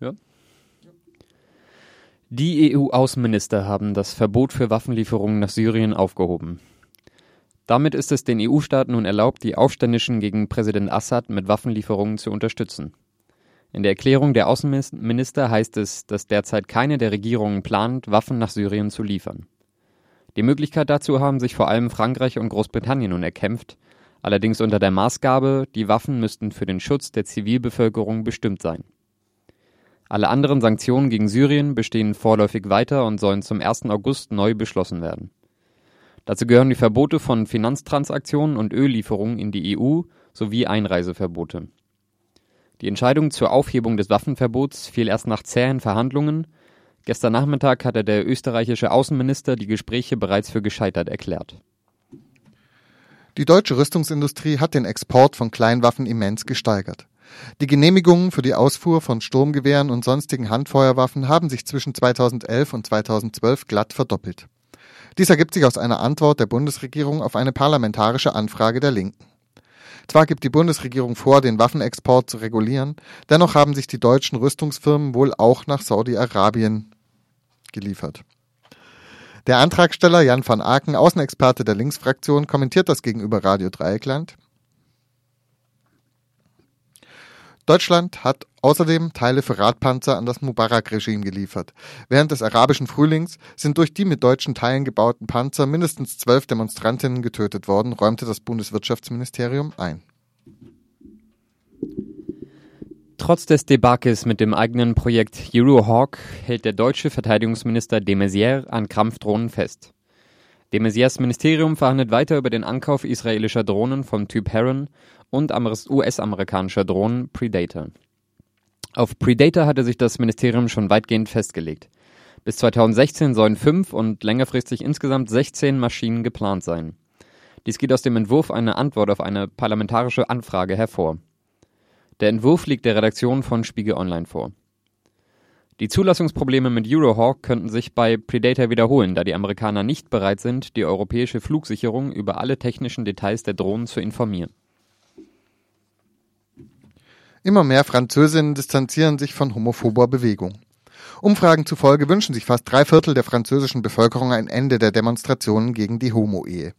Ja. Die EU-Außenminister haben das Verbot für Waffenlieferungen nach Syrien aufgehoben. Damit ist es den EU-Staaten nun erlaubt, die Aufständischen gegen Präsident Assad mit Waffenlieferungen zu unterstützen. In der Erklärung der Außenminister heißt es, dass derzeit keine der Regierungen plant, Waffen nach Syrien zu liefern. Die Möglichkeit dazu haben sich vor allem Frankreich und Großbritannien nun erkämpft, allerdings unter der Maßgabe, die Waffen müssten für den Schutz der Zivilbevölkerung bestimmt sein. Alle anderen Sanktionen gegen Syrien bestehen vorläufig weiter und sollen zum 1. August neu beschlossen werden. Dazu gehören die Verbote von Finanztransaktionen und Öllieferungen in die EU sowie Einreiseverbote. Die Entscheidung zur Aufhebung des Waffenverbots fiel erst nach zähen Verhandlungen. Gestern Nachmittag hatte der österreichische Außenminister die Gespräche bereits für gescheitert erklärt. Die deutsche Rüstungsindustrie hat den Export von Kleinwaffen immens gesteigert. Die Genehmigungen für die Ausfuhr von Sturmgewehren und sonstigen Handfeuerwaffen haben sich zwischen 2011 und 2012 glatt verdoppelt. Dies ergibt sich aus einer Antwort der Bundesregierung auf eine parlamentarische Anfrage der Linken. Zwar gibt die Bundesregierung vor, den Waffenexport zu regulieren, dennoch haben sich die deutschen Rüstungsfirmen wohl auch nach Saudi-Arabien geliefert. Der Antragsteller Jan van Aken, Außenexperte der Linksfraktion, kommentiert das gegenüber Radio Dreieckland. Deutschland hat außerdem Teile für Radpanzer an das Mubarak-Regime geliefert. Während des arabischen Frühlings sind durch die mit deutschen Teilen gebauten Panzer mindestens zwölf Demonstrantinnen getötet worden, räumte das Bundeswirtschaftsministerium ein. Trotz des Debakels mit dem eigenen Projekt Eurohawk hält der deutsche Verteidigungsminister de Maizière an Kampfdrohnen fest. De Maizières Ministerium verhandelt weiter über den Ankauf israelischer Drohnen vom Typ Heron und US-amerikanischer Drohnen Predator. Auf Predator hatte sich das Ministerium schon weitgehend festgelegt. Bis 2016 sollen fünf und längerfristig insgesamt 16 Maschinen geplant sein. Dies geht aus dem Entwurf einer Antwort auf eine parlamentarische Anfrage hervor. Der Entwurf liegt der Redaktion von Spiegel Online vor. Die Zulassungsprobleme mit Eurohawk könnten sich bei Predator wiederholen, da die Amerikaner nicht bereit sind, die europäische Flugsicherung über alle technischen Details der Drohnen zu informieren. Immer mehr Französinnen distanzieren sich von homophober Bewegung. Umfragen zufolge wünschen sich fast drei Viertel der französischen Bevölkerung ein Ende der Demonstrationen gegen die Homo-Ehe.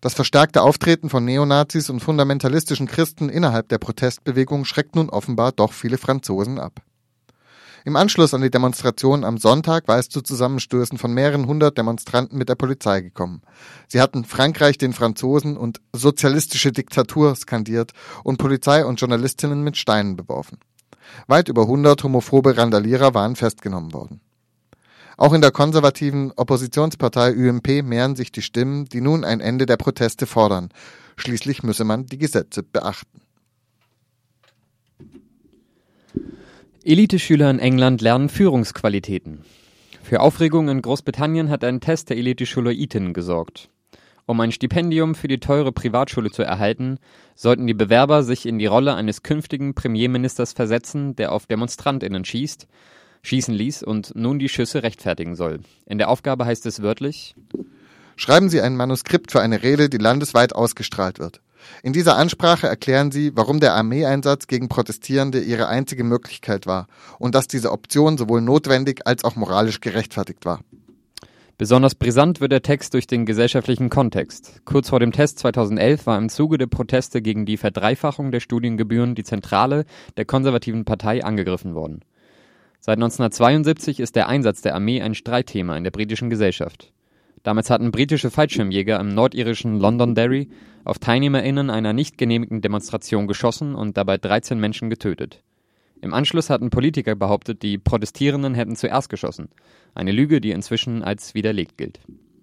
Das verstärkte Auftreten von Neonazis und fundamentalistischen Christen innerhalb der Protestbewegung schreckt nun offenbar doch viele Franzosen ab. Im Anschluss an die Demonstration am Sonntag war es zu Zusammenstößen von mehreren hundert Demonstranten mit der Polizei gekommen. Sie hatten Frankreich den Franzosen und sozialistische Diktatur skandiert und Polizei und Journalistinnen mit Steinen beworfen. Weit über hundert homophobe Randalierer waren festgenommen worden. Auch in der konservativen Oppositionspartei UMP mehren sich die Stimmen, die nun ein Ende der Proteste fordern. Schließlich müsse man die Gesetze beachten. Eliteschüler in England lernen Führungsqualitäten. Für Aufregung in Großbritannien hat ein Test der Eliteschule Eton gesorgt. Um ein Stipendium für die teure Privatschule zu erhalten, sollten die Bewerber sich in die Rolle eines künftigen Premierministers versetzen, der auf Demonstrantinnen schießt, schießen ließ und nun die Schüsse rechtfertigen soll. In der Aufgabe heißt es wörtlich Schreiben Sie ein Manuskript für eine Rede, die landesweit ausgestrahlt wird. In dieser Ansprache erklären sie, warum der Armeeeinsatz gegen Protestierende ihre einzige Möglichkeit war und dass diese Option sowohl notwendig als auch moralisch gerechtfertigt war. Besonders brisant wird der Text durch den gesellschaftlichen Kontext. Kurz vor dem Test 2011 war im Zuge der Proteste gegen die Verdreifachung der Studiengebühren die Zentrale der konservativen Partei angegriffen worden. Seit 1972 ist der Einsatz der Armee ein Streitthema in der britischen Gesellschaft. Damals hatten britische Fallschirmjäger im nordirischen Londonderry auf TeilnehmerInnen einer nicht genehmigten Demonstration geschossen und dabei 13 Menschen getötet. Im Anschluss hatten Politiker behauptet, die Protestierenden hätten zuerst geschossen. Eine Lüge, die inzwischen als widerlegt gilt.